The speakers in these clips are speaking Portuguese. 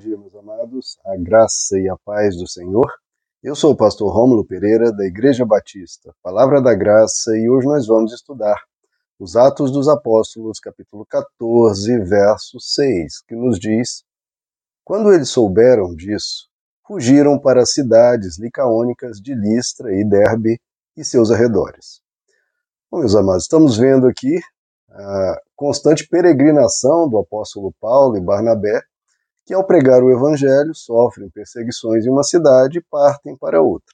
dia, meus amados, a graça e a paz do Senhor. Eu sou o pastor Rômulo Pereira, da Igreja Batista, Palavra da Graça, e hoje nós vamos estudar os Atos dos Apóstolos, capítulo 14, verso 6, que nos diz: Quando eles souberam disso, fugiram para as cidades licaônicas de Listra e Derbe e seus arredores. Bom, meus amados, estamos vendo aqui a constante peregrinação do apóstolo Paulo e Barnabé que ao pregar o evangelho sofrem perseguições em uma cidade e partem para outra.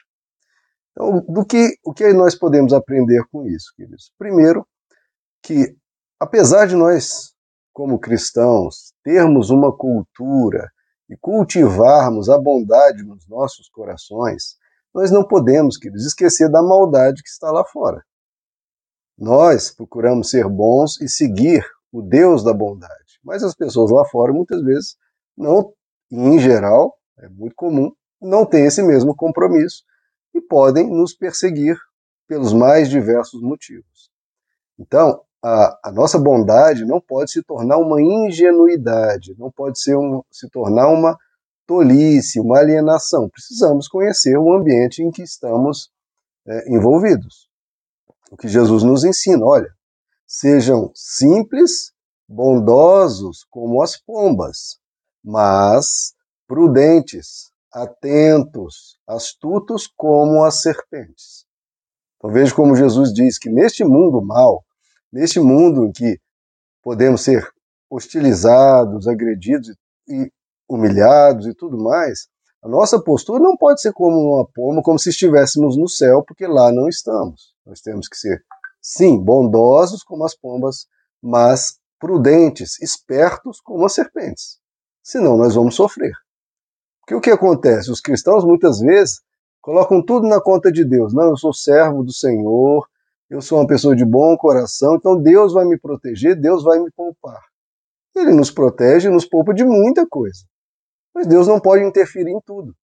Então, do que o que nós podemos aprender com isso, queridos? Primeiro, que apesar de nós, como cristãos, termos uma cultura e cultivarmos a bondade nos nossos corações, nós não podemos, queridos, esquecer da maldade que está lá fora. Nós procuramos ser bons e seguir o Deus da bondade, mas as pessoas lá fora muitas vezes não, em geral, é muito comum, não têm esse mesmo compromisso e podem nos perseguir pelos mais diversos motivos. Então, a, a nossa bondade não pode se tornar uma ingenuidade, não pode ser um, se tornar uma tolice, uma alienação. Precisamos conhecer o ambiente em que estamos é, envolvidos. O que Jesus nos ensina, olha, sejam simples, bondosos como as pombas, mas prudentes, atentos, astutos como as serpentes. Então veja como Jesus diz que neste mundo mal, neste mundo em que podemos ser hostilizados, agredidos e humilhados e tudo mais, a nossa postura não pode ser como uma pomba, como se estivéssemos no céu, porque lá não estamos. Nós temos que ser, sim, bondosos como as pombas, mas prudentes, espertos como as serpentes senão nós vamos sofrer. Porque o que acontece? Os cristãos muitas vezes colocam tudo na conta de Deus. Não, eu sou servo do Senhor, eu sou uma pessoa de bom coração, então Deus vai me proteger, Deus vai me poupar. Ele nos protege e nos poupa de muita coisa. Mas Deus não pode interferir em tudo,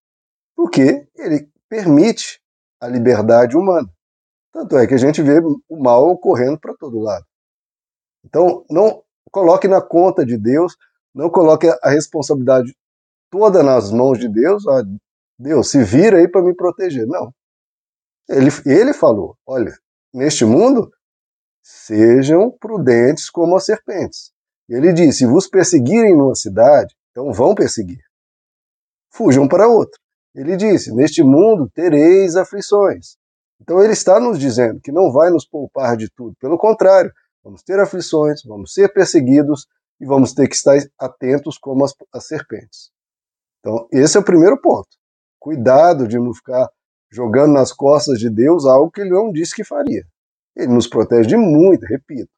porque ele permite a liberdade humana. Tanto é que a gente vê o mal ocorrendo para todo lado. Então, não coloque na conta de Deus não coloque a responsabilidade toda nas mãos de Deus. Ó, Deus, se vira aí para me proteger. Não. Ele, ele falou: olha, neste mundo, sejam prudentes como as serpentes. Ele disse: se vos perseguirem numa cidade, então vão perseguir. Fujam para outra. Ele disse: neste mundo tereis aflições. Então ele está nos dizendo que não vai nos poupar de tudo. Pelo contrário, vamos ter aflições, vamos ser perseguidos, e vamos ter que estar atentos como as, as serpentes. Então, esse é o primeiro ponto. Cuidado de não ficar jogando nas costas de Deus algo que ele não disse que faria. Ele nos protege de muita, repito,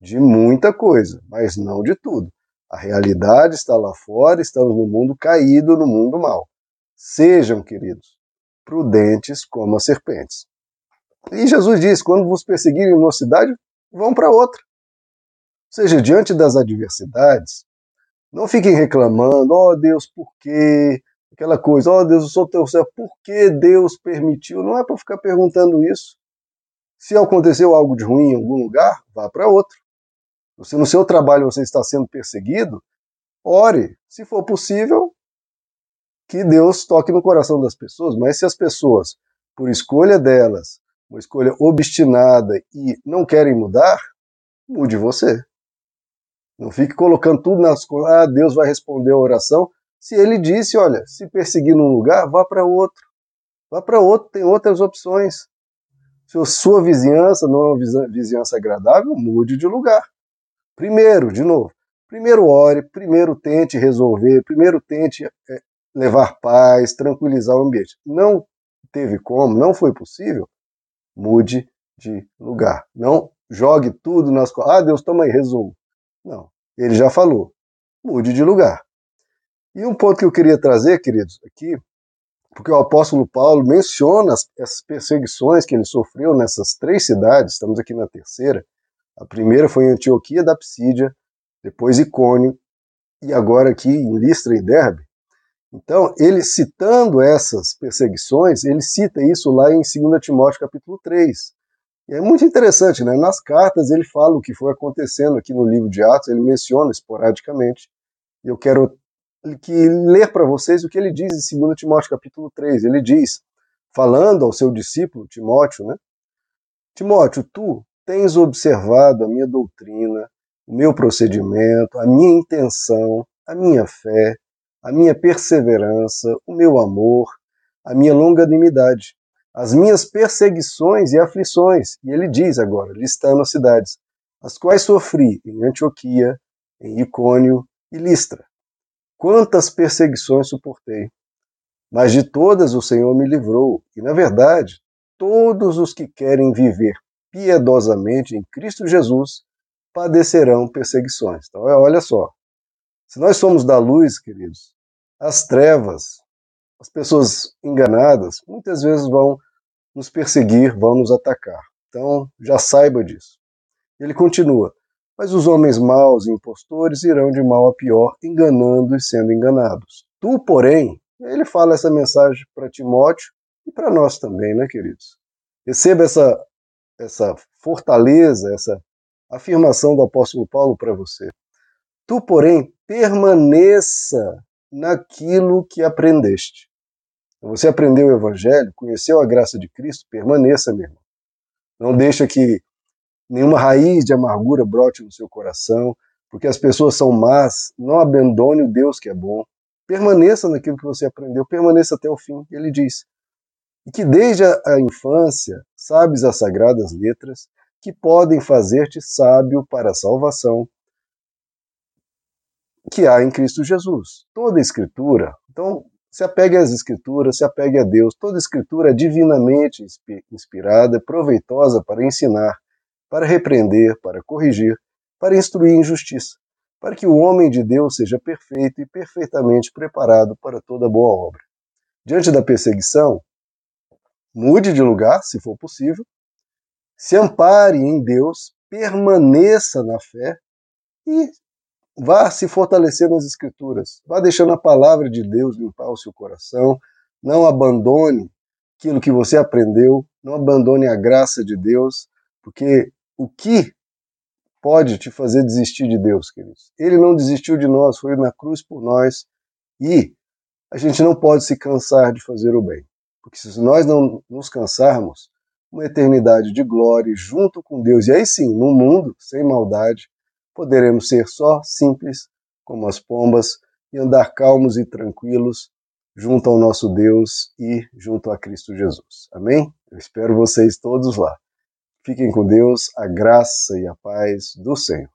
de muita coisa, mas não de tudo. A realidade está lá fora, estamos no mundo caído, no mundo mal. Sejam, queridos, prudentes como as serpentes. E Jesus diz: quando vos perseguirem numa cidade, vão para outra seja, diante das adversidades, não fiquem reclamando, ó oh, Deus, por quê? Aquela coisa, ó oh, Deus, eu sou teu servo, por que Deus permitiu? Não é para ficar perguntando isso. Se aconteceu algo de ruim em algum lugar, vá para outro. Se no seu trabalho você está sendo perseguido, ore, se for possível, que Deus toque no coração das pessoas, mas se as pessoas, por escolha delas, uma escolha obstinada e não querem mudar, mude você. Não fique colocando tudo nas coisas, ah, Deus vai responder a oração. Se ele disse, olha, se perseguir num lugar, vá para outro. Vá para outro, tem outras opções. Se a sua vizinhança não é uma vizinhança agradável, mude de lugar. Primeiro, de novo, primeiro ore, primeiro tente resolver, primeiro tente é, levar paz, tranquilizar o ambiente. Não teve como, não foi possível, mude de lugar. Não jogue tudo nas costas. Ah, Deus, toma aí, resolva. Não, ele já falou. Mude de lugar. E um ponto que eu queria trazer, queridos, aqui, porque o apóstolo Paulo menciona as, essas perseguições que ele sofreu nessas três cidades, estamos aqui na terceira. A primeira foi em Antioquia da Psídia, depois Icônio, e agora aqui em Listra e Derbe. Então, ele citando essas perseguições, ele cita isso lá em 2 Timóteo capítulo 3, e é muito interessante, né? Nas cartas ele fala o que foi acontecendo aqui no livro de Atos, ele menciona esporadicamente. Eu quero que ler para vocês o que ele diz em 2 Timóteo capítulo 3. Ele diz, falando ao seu discípulo Timóteo, né? Timóteo, tu tens observado a minha doutrina, o meu procedimento, a minha intenção, a minha fé, a minha perseverança, o meu amor, a minha longanimidade, as minhas perseguições e aflições. E ele diz agora, listando as cidades, as quais sofri em Antioquia, em Icônio e Listra. Quantas perseguições suportei! Mas de todas o Senhor me livrou, e na verdade, todos os que querem viver piedosamente em Cristo Jesus padecerão perseguições. Então, é, olha só. Se nós somos da luz, queridos, as trevas, as pessoas enganadas, muitas vezes vão nos perseguir, vão nos atacar. Então, já saiba disso. Ele continua: mas os homens maus e impostores irão de mal a pior, enganando e sendo enganados. Tu, porém, ele fala essa mensagem para Timóteo e para nós também, né, queridos? Receba essa, essa fortaleza, essa afirmação do apóstolo Paulo para você. Tu, porém, permaneça naquilo que aprendeste. Você aprendeu o evangelho, conheceu a graça de Cristo, permaneça, meu irmão. Não deixa que nenhuma raiz de amargura brote no seu coração, porque as pessoas são más, não abandone o Deus que é bom. Permaneça naquilo que você aprendeu, permaneça até o fim. Ele diz: E que desde a infância sabes as sagradas letras que podem fazer-te sábio para a salvação que há em Cristo Jesus. Toda a escritura, então se apegue às escrituras, se apegue a Deus. Toda escritura é divinamente inspirada, proveitosa para ensinar, para repreender, para corrigir, para instruir em justiça, para que o homem de Deus seja perfeito e perfeitamente preparado para toda boa obra. Diante da perseguição, mude de lugar, se for possível, se ampare em Deus, permaneça na fé e vá se fortalecer nas Escrituras. Vá deixando a palavra de Deus limpar o seu coração. Não abandone aquilo que você aprendeu, não abandone a graça de Deus, porque o que pode te fazer desistir de Deus, queridos? Ele não desistiu de nós, foi na cruz por nós e a gente não pode se cansar de fazer o bem. Porque se nós não nos cansarmos, uma eternidade de glória junto com Deus, e aí sim, num mundo sem maldade, poderemos ser só simples como as pombas e andar calmos e tranquilos junto ao nosso Deus e junto a Cristo Jesus. Amém? Eu espero vocês todos lá. Fiquem com Deus, a graça e a paz do Senhor.